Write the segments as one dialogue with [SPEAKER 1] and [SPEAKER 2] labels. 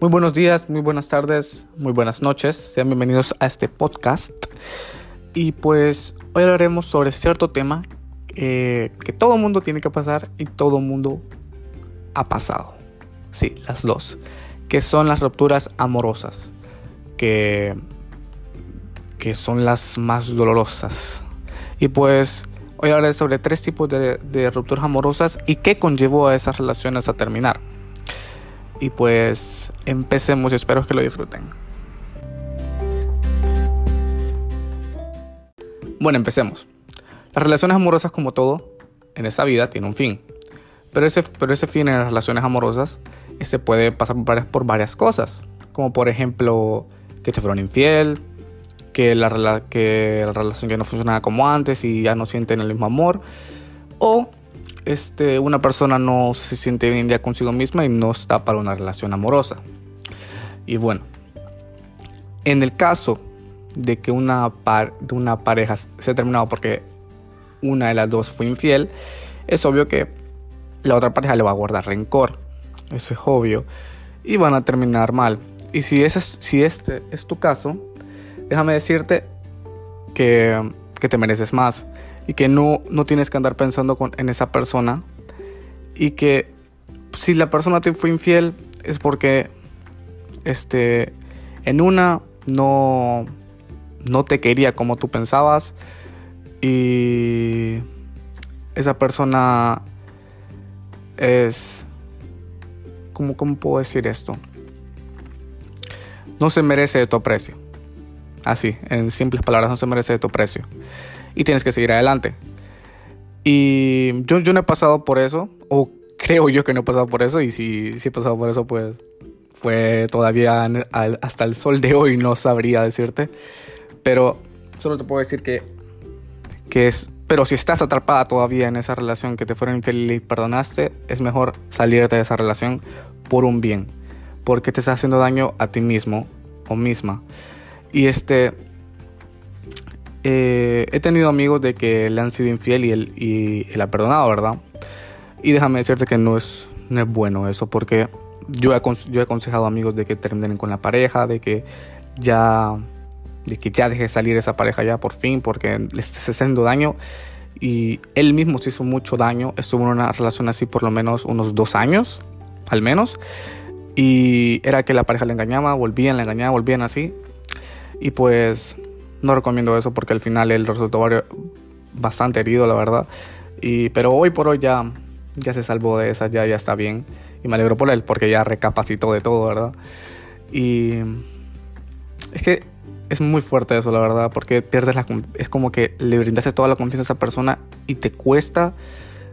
[SPEAKER 1] Muy buenos días, muy buenas tardes, muy buenas noches. Sean bienvenidos a este podcast. Y pues hoy hablaremos sobre cierto tema eh, que todo mundo tiene que pasar y todo mundo ha pasado. Sí, las dos. Que son las rupturas amorosas. Que, que son las más dolorosas. Y pues hoy hablaré sobre tres tipos de, de rupturas amorosas y qué conllevó a esas relaciones a terminar. Y pues empecemos espero que lo disfruten. Bueno, empecemos. Las relaciones amorosas, como todo, en esa vida tiene un fin. Pero ese, pero ese fin en las relaciones amorosas se puede pasar por varias, por varias cosas. Como por ejemplo que te fueron infiel, que la, que la relación ya no funcionaba como antes y ya no sienten el mismo amor. O este, una persona no se siente bien ya consigo misma y no está para una relación amorosa. Y bueno, en el caso de que una, de una pareja se ha terminado porque una de las dos fue infiel, es obvio que la otra pareja le va a guardar rencor. Eso es obvio. Y van a terminar mal. Y si, ese, si este es tu caso, déjame decirte que, que te mereces más y que no, no tienes que andar pensando en esa persona y que si la persona te fue infiel es porque este en una no no te quería como tú pensabas y esa persona es ¿cómo, cómo puedo decir esto? No se merece de tu aprecio. Así, en simples palabras, no se merece de tu aprecio y tienes que seguir adelante. Y yo, yo no he pasado por eso, o creo yo que no he pasado por eso, y si, si he pasado por eso, pues fue todavía hasta el sol de hoy, no sabría decirte. Pero solo te puedo decir que, que es... Pero si estás atrapada todavía en esa relación que te fueron infiel y perdonaste, es mejor salirte de esa relación por un bien. Porque te estás haciendo daño a ti mismo o misma. Y este, eh, he tenido amigos de que le han sido infiel y él, y él ha perdonado, ¿verdad? Y déjame decirte que no es, no es bueno eso, porque yo he, yo he aconsejado a amigos de que terminen con la pareja, de que ya, de que ya deje salir esa pareja ya por fin, porque le está haciendo daño. Y él mismo se hizo mucho daño, estuvo en una relación así por lo menos unos dos años, al menos. Y era que la pareja le engañaba, volvían, le engañaban, volvían así. Y pues no recomiendo eso porque al final él resultó bastante herido, la verdad. Y, pero hoy por hoy ya, ya se salvó de esa, ya, ya está bien. Y me alegro por él porque ya recapacitó de todo, ¿verdad? Y es que es muy fuerte eso, la verdad, porque pierdes la... Es como que le brindaste toda la confianza a esa persona y te cuesta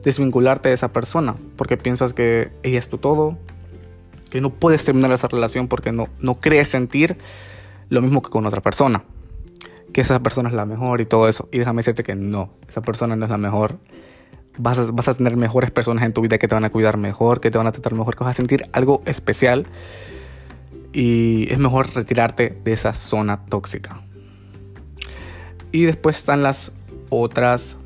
[SPEAKER 1] desvincularte de esa persona porque piensas que ella es tu todo, que no puedes terminar esa relación porque no, no crees sentir lo mismo que con otra persona que esa persona es la mejor y todo eso. Y déjame decirte que no, esa persona no es la mejor. Vas a, vas a tener mejores personas en tu vida que te van a cuidar mejor, que te van a tratar mejor, que vas a sentir algo especial. Y es mejor retirarte de esa zona tóxica. Y después están las otras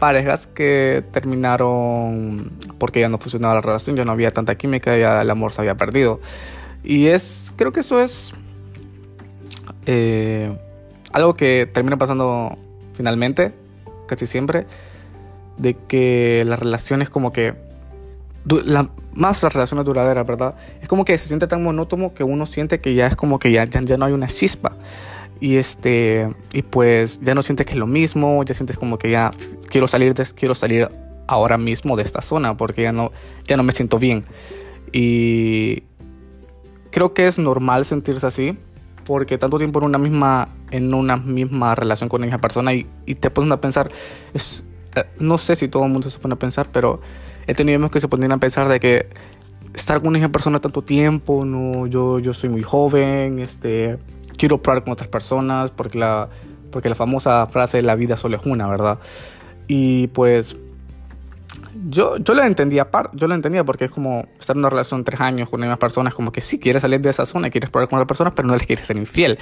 [SPEAKER 1] parejas que terminaron porque ya no funcionaba la relación, ya no había tanta química, ya el amor se había perdido. Y es, creo que eso es eh, algo que termina pasando finalmente, casi siempre, de que las relaciones como que... La, más las relaciones duraderas, ¿verdad? Es como que se siente tan monótono que uno siente que ya es como que ya, ya, no hay una chispa. Y este y pues ya no sientes que es lo mismo, ya sientes como que ya quiero salir de, quiero salir ahora mismo de esta zona porque ya no ya no me siento bien. Y creo que es normal sentirse así, porque tanto tiempo en una misma, en una misma relación con esa persona y, y te pones a pensar, es, eh, no sé si todo el mundo se pone a pensar, pero he tenido amigos que se ponen a pensar de que estar con una persona tanto tiempo, no, yo, yo soy muy joven, este, quiero probar con otras personas, porque la, porque la famosa frase la vida solo es una, ¿verdad? Y pues yo, yo lo entendía, yo lo entendía porque es como estar en una relación tres años con una personas, como que sí quieres salir de esa zona y quieres probar con otras personas, pero no les quieres ser infiel.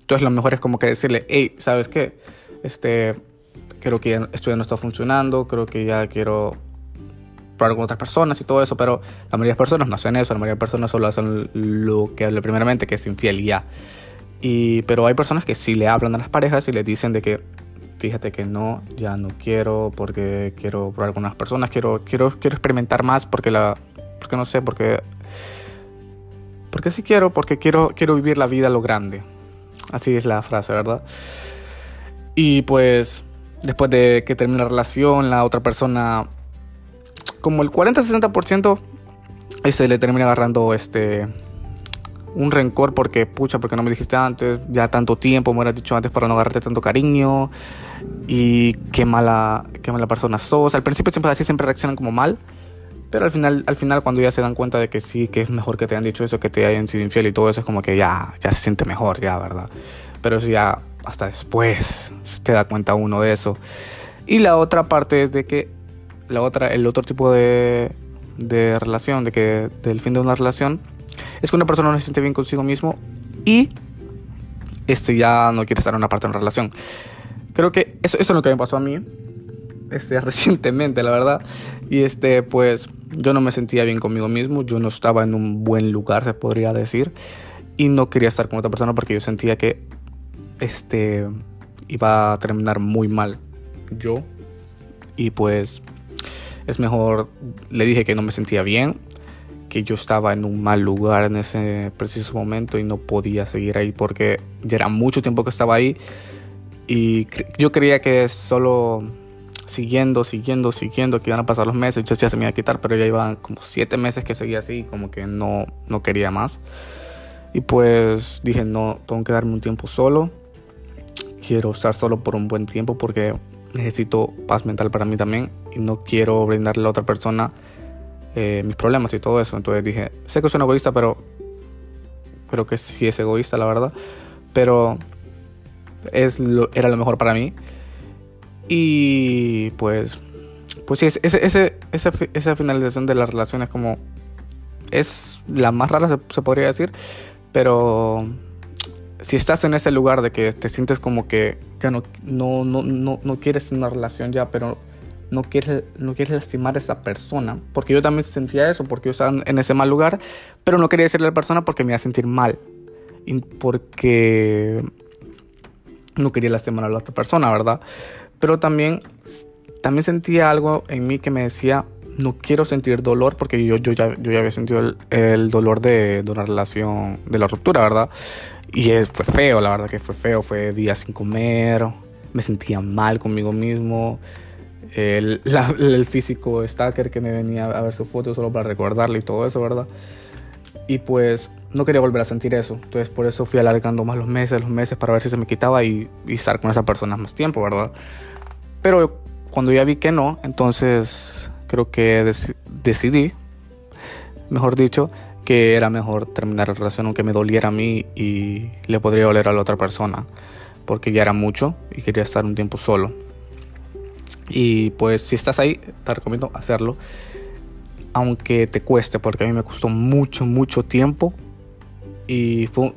[SPEAKER 1] Entonces lo mejor es como que decirle, hey, ¿sabes qué? Este, creo que esto ya no está funcionando, creo que ya quiero probar con otras personas y todo eso, pero la mayoría de personas no hacen eso, la mayoría de personas solo hacen lo que hable primeramente, que es infiel y ya. Y, pero hay personas que sí le hablan a las parejas y les dicen de que fíjate que no, ya no quiero porque quiero probar con unas personas, quiero, quiero, quiero experimentar más porque la, porque no sé, porque, porque sí quiero, porque quiero, quiero vivir la vida a lo grande. Así es la frase, ¿verdad? Y pues después de que termine la relación, la otra persona, como el 40-60%, se le termina agarrando este un rencor porque, pucha, porque no me dijiste antes, ya tanto tiempo, me hubieras dicho antes para no agarrarte tanto cariño y qué mala, qué mala persona sos. Al principio siempre así, siempre reaccionan como mal, pero al final, al final cuando ya se dan cuenta de que sí, que es mejor que te hayan dicho eso, que te hayan sido infiel y todo eso, es como que ya, ya se siente mejor, ya, ¿verdad? Pero eso ya hasta después te da cuenta uno de eso. Y la otra parte es de que la otra, el otro tipo de, de relación, de que del fin de una relación, es que una persona no se siente bien consigo mismo y este ya no quiere estar en una parte de una relación. Creo que eso, eso es lo que me pasó a mí este, recientemente, la verdad. Y este, pues yo no me sentía bien conmigo mismo, yo no estaba en un buen lugar, se podría decir, y no quería estar con otra persona porque yo sentía que este iba a terminar muy mal yo y pues es mejor le dije que no me sentía bien, que yo estaba en un mal lugar en ese preciso momento y no podía seguir ahí porque ya era mucho tiempo que estaba ahí y yo creía que solo siguiendo, siguiendo, siguiendo, que iban a pasar los meses, yo ya se me iba a quitar, pero ya iban como siete meses que seguía así, como que no, no quería más. Y pues dije, no, tengo que darme un tiempo solo. Quiero estar solo por un buen tiempo porque necesito paz mental para mí también y no quiero brindarle a otra persona eh, mis problemas y todo eso. Entonces dije, sé que soy un egoísta, pero creo que sí es egoísta, la verdad. Pero es lo, era lo mejor para mí. Y pues, pues sí, ese, ese, esa, esa finalización de la relación es como, es la más rara, se, podría decir, pero si estás en ese lugar de que te sientes como que ya no, no, no, no, no quieres una relación ya, pero no quieres, no quieres lastimar a esa persona, porque yo también sentía eso, porque yo estaba en ese mal lugar, pero no quería decirle a la persona porque me iba a sentir mal, y porque no quería lastimar a la otra persona, ¿verdad? Pero también, también sentía algo en mí que me decía, no quiero sentir dolor porque yo, yo, ya, yo ya había sentido el, dolor de, de, una relación, de la ruptura, ¿verdad? Y fue feo, la verdad que fue feo, fue días sin comer, me sentía mal conmigo mismo. El, físico Stacker que me venía a ver su foto solo para recordarle y todo eso, ¿verdad? Y pues no quería volver a sentir eso. Entonces por eso fui alargando más los meses, los meses para ver si se me quitaba y, estar con esa persona más tiempo, ¿verdad? Pero cuando ya vi que no, entonces creo que decidí, mejor dicho, que era mejor terminar la relación aunque me doliera a mí y le podría doler a la otra persona, porque ya era mucho y quería estar un tiempo solo. Y pues si estás ahí, te recomiendo hacerlo, aunque te cueste, porque a mí me costó mucho, mucho tiempo y fue,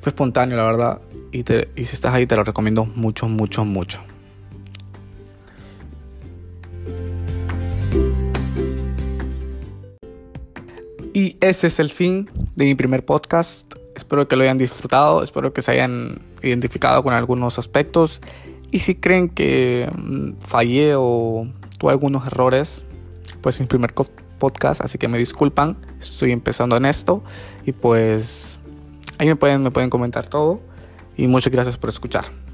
[SPEAKER 1] fue espontáneo, la verdad. Y, y si estás ahí, te lo recomiendo mucho, mucho, mucho. Y ese es el fin de mi primer podcast. Espero que lo hayan disfrutado, espero que se hayan identificado con algunos aspectos. Y si creen que mm, fallé o tuve algunos errores, pues mi primer podcast, así que me disculpan, estoy empezando en esto y pues ahí me pueden, me pueden comentar todo y muchas gracias por escuchar.